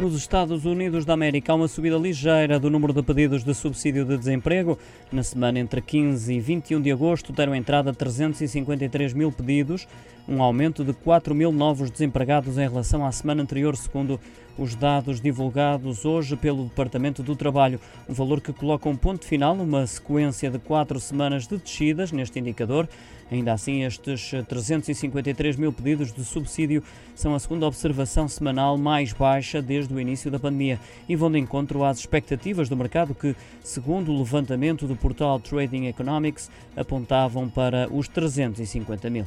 Nos Estados Unidos da América há uma subida ligeira do número de pedidos de subsídio de desemprego. Na semana entre 15 e 21 de agosto deram entrada 353 mil pedidos, um aumento de 4 mil novos desempregados em relação à semana anterior, segundo os dados divulgados hoje pelo Departamento do Trabalho. Um valor que coloca um ponto final numa sequência de quatro semanas de descidas neste indicador. Ainda assim, estes 353 mil pedidos de subsídio são a segunda observação semanal mais baixa desde o início da pandemia e vão de encontro às expectativas do mercado que, segundo o levantamento do portal Trading Economics, apontavam para os 350 mil.